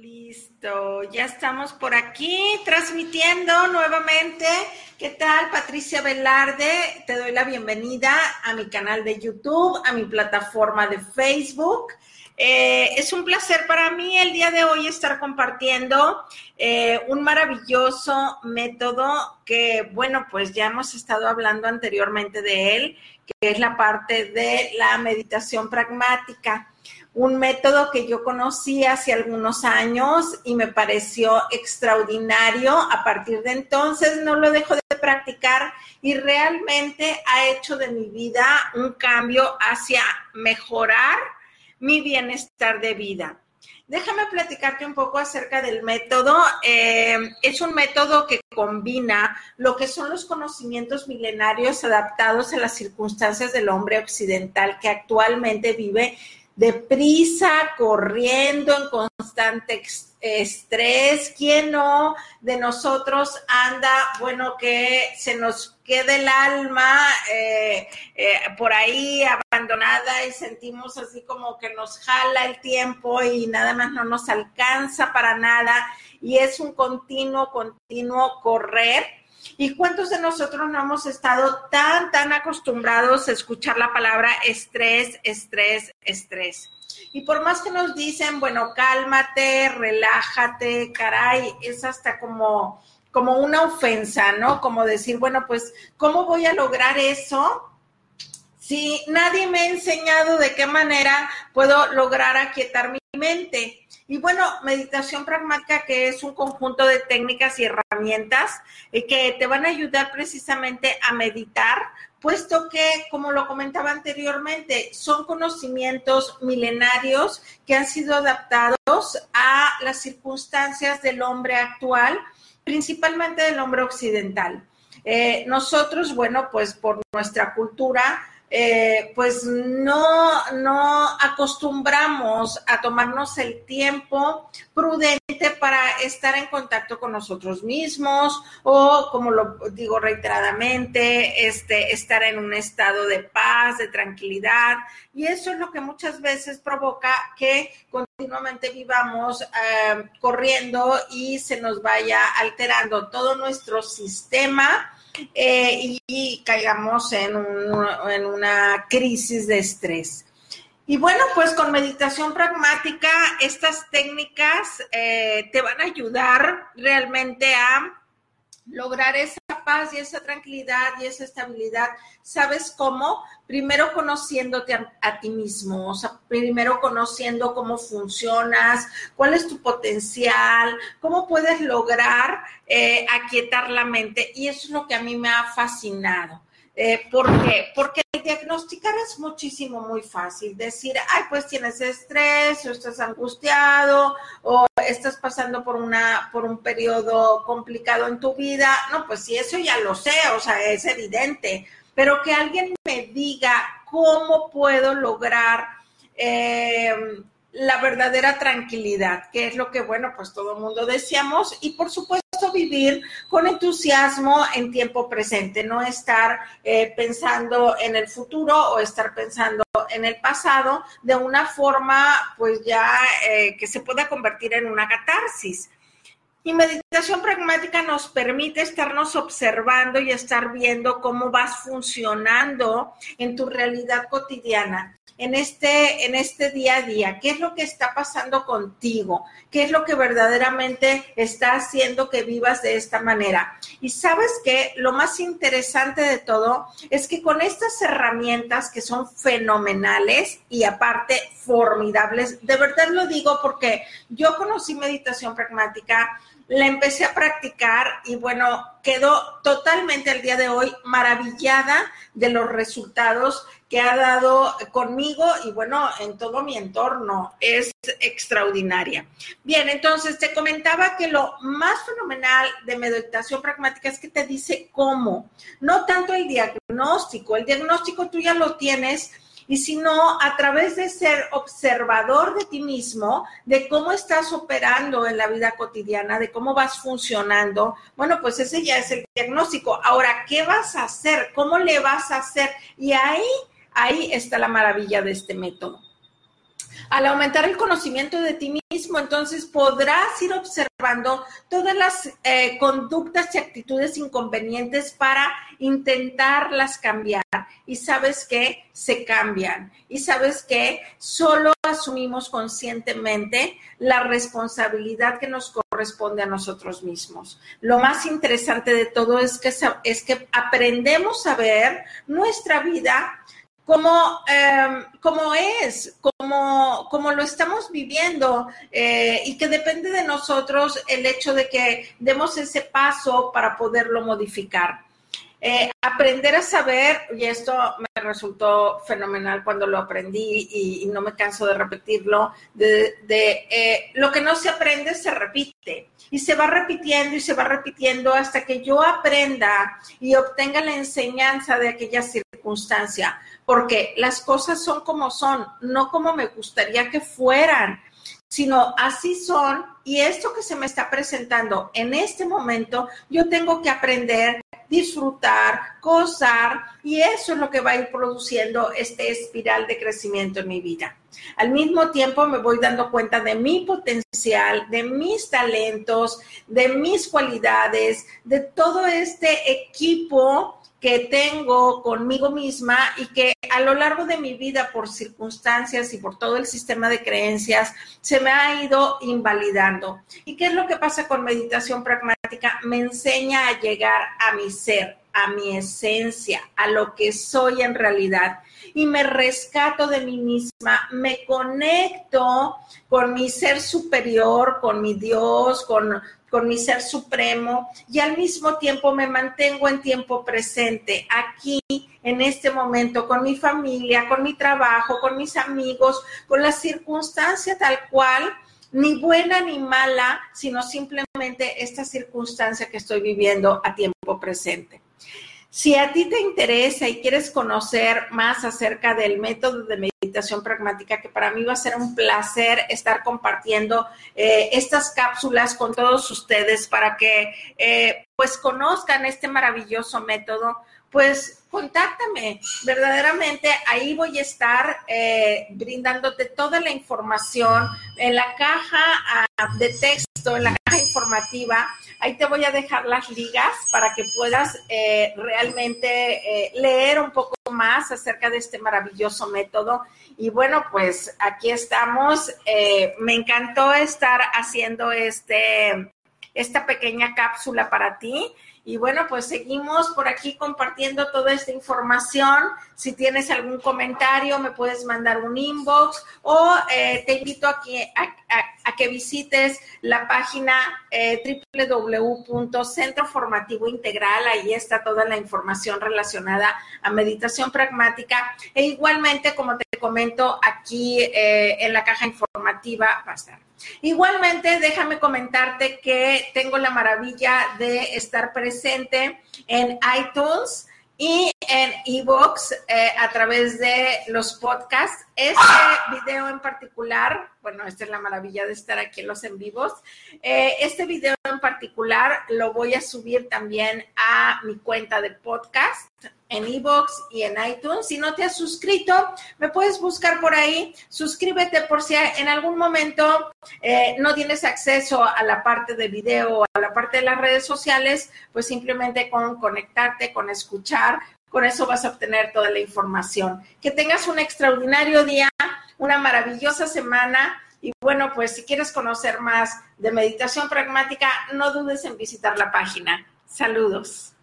Listo, ya estamos por aquí transmitiendo nuevamente. ¿Qué tal, Patricia Velarde? Te doy la bienvenida a mi canal de YouTube, a mi plataforma de Facebook. Eh, es un placer para mí el día de hoy estar compartiendo eh, un maravilloso método que, bueno, pues ya hemos estado hablando anteriormente de él, que es la parte de la meditación pragmática un método que yo conocí hace algunos años y me pareció extraordinario. A partir de entonces no lo dejo de practicar y realmente ha hecho de mi vida un cambio hacia mejorar mi bienestar de vida. Déjame platicarte un poco acerca del método. Eh, es un método que combina lo que son los conocimientos milenarios adaptados a las circunstancias del hombre occidental que actualmente vive deprisa, corriendo en constante estrés. ¿Quién no de nosotros anda, bueno, que se nos quede el alma eh, eh, por ahí abandonada y sentimos así como que nos jala el tiempo y nada más no nos alcanza para nada y es un continuo, continuo correr ¿Y cuántos de nosotros no hemos estado tan, tan acostumbrados a escuchar la palabra estrés, estrés, estrés? Y por más que nos dicen, bueno, cálmate, relájate, caray, es hasta como, como una ofensa, ¿no? Como decir, bueno, pues, ¿cómo voy a lograr eso? Si nadie me ha enseñado de qué manera puedo lograr aquietar mi mente. Y bueno, meditación pragmática, que es un conjunto de técnicas y herramientas eh, que te van a ayudar precisamente a meditar, puesto que, como lo comentaba anteriormente, son conocimientos milenarios que han sido adaptados a las circunstancias del hombre actual, principalmente del hombre occidental. Eh, nosotros, bueno, pues por nuestra cultura, eh, pues no, no acostumbramos a tomarnos el tiempo prudente para estar en contacto con nosotros mismos o, como lo digo reiteradamente, este, estar en un estado de paz, de tranquilidad. Y eso es lo que muchas veces provoca que continuamente vivamos eh, corriendo y se nos vaya alterando todo nuestro sistema eh, y, caigamos en, en una crisis de estrés. Y bueno, pues con meditación pragmática, estas técnicas eh, te van a ayudar realmente a lograr esa paz y esa tranquilidad y esa estabilidad. ¿Sabes cómo? Primero conociéndote a, ti mismo, o sea, primero conociendo cómo funcionas, cuál es tu potencial, cómo puedes lograr eh, aquietar la mente. Y eso es lo que a mí me ha fascinado. Eh, ¿Por qué? Porque diagnosticar es muchísimo, muy fácil. Decir, ay, pues tienes estrés, o estás angustiado, o estás pasando por una, por un periodo complicado en tu vida. No, pues sí, eso ya lo sé, o sea, es evidente. Pero que alguien me diga cómo puedo lograr eh, la verdadera tranquilidad, que es lo que, bueno, pues todo el mundo deseamos y por supuesto vivir con entusiasmo en tiempo presente, no estar eh, pensando en el futuro o estar pensando en el pasado de una forma pues ya eh, que se pueda convertir en una catarsis. Y meditación pragmática nos permite estarnos observando y estar viendo cómo vas funcionando en tu realidad cotidiana, en este, en este día a día. ¿Qué es lo que está pasando contigo? ¿Qué es lo que verdaderamente está haciendo que vivas de esta manera? Y sabes que lo más interesante de todo es que con estas herramientas que son fenomenales y aparte formidables, de verdad lo digo porque yo conocí meditación pragmática la empecé a practicar y bueno, quedó totalmente al día de hoy maravillada de los resultados que ha dado conmigo y bueno, en todo mi entorno. Es extraordinaria. Bien, entonces te comentaba que lo más fenomenal de meditación pragmática es que te dice cómo, no tanto el diagnóstico, el diagnóstico tú ya lo tienes y sino a través de ser observador de ti mismo, de cómo estás operando en la vida cotidiana, de cómo vas funcionando, bueno, pues ese ya es el diagnóstico. Ahora, ¿qué vas a hacer? ¿Cómo le vas a hacer? Y ahí, ahí está la maravilla de este método. Al aumentar el conocimiento de ti mismo. Entonces podrás ir observando todas las eh, conductas y actitudes inconvenientes para intentarlas cambiar. Y sabes que se cambian. Y sabes que solo asumimos conscientemente la responsabilidad que nos corresponde a nosotros mismos. Lo más interesante de todo es que, es que aprendemos a ver nuestra vida como, em, como es, como, como lo estamos viviendo eh, y que depende de nosotros el hecho de que demos ese paso para poderlo modificar. Eh, aprender a saber, y esto me resultó fenomenal cuando lo aprendí y, no me canso de repetirlo, de, eh, lo que no se aprende se repite y se va repitiendo y se va repitiendo hasta que yo aprenda y obtenga la enseñanza de aquella circunstancia, porque las cosas son como son, no como me gustaría que fueran sino así son y esto que se me está presentando en este momento, yo tengo que aprender disfrutar, gozar, y eso es lo que va a ir produciendo este espiral de crecimiento en mi vida. Al mismo tiempo me voy dando cuenta de mi potencial, de mis talentos, de mis cualidades, de todo este equipo que tengo conmigo misma y que a lo largo de mi vida, por circunstancias y por todo el sistema de creencias, se me ha ido invalidando. ¿Y qué es lo que pasa con meditación pragmática? Me enseña a llegar a mi ser, a mi esencia, a lo que soy en realidad. Y me rescato de mí misma, me conecto con mi ser superior, con mi Dios, con con mi ser supremo y al mismo tiempo me mantengo en tiempo presente, aquí, en este momento, con mi familia, con mi trabajo, con mis amigos, con la circunstancia tal cual, ni buena ni mala, sino simplemente esta circunstancia que estoy viviendo a tiempo presente. Si a ti te interesa y quieres conocer más acerca del método de meditación pragmática, que para mí va a ser un placer estar compartiendo eh, estas cápsulas con todos ustedes para que eh, pues conozcan este maravilloso método, pues contáctame. Verdaderamente ahí voy a estar eh, brindándote toda la información en la caja ah, de texto, en la caja informativa Ahí te voy a dejar las ligas para que puedas eh, realmente eh, leer un poco más acerca de este maravilloso método. Y bueno, pues aquí estamos. Me encantó estar haciendo este, esta pequeña cápsula para ti. Y bueno, pues seguimos por aquí compartiendo toda esta información. Si tienes algún comentario, me puedes mandar un inbox o eh, te invito a que, a, que visites la página eh, www.centro formativo integral. Ahí está toda la información relacionada a meditación pragmática. E igualmente, como te comento, aquí eh, en la caja informativa va a estar. Igualmente, déjame comentarte que tengo la maravilla de estar presente en iTunes y en Evox eh, a través de los podcasts. Este video en particular, bueno, esta es la maravilla de estar aquí en los en vivos. Eh, este video en particular lo voy a subir también a mi cuenta de podcast en Evox y en iTunes. Si no te has suscrito, me puedes buscar por ahí. Suscríbete por si en algún momento eh, no tienes acceso a la parte de video a la parte de las redes sociales, pues simplemente con conectarte, con escuchar, con eso vas a obtener toda la información. Que tengas un extraordinario día, una maravillosa semana. Y bueno, pues si quieres conocer más de meditación pragmática, no dudes en visitar la página. Saludos.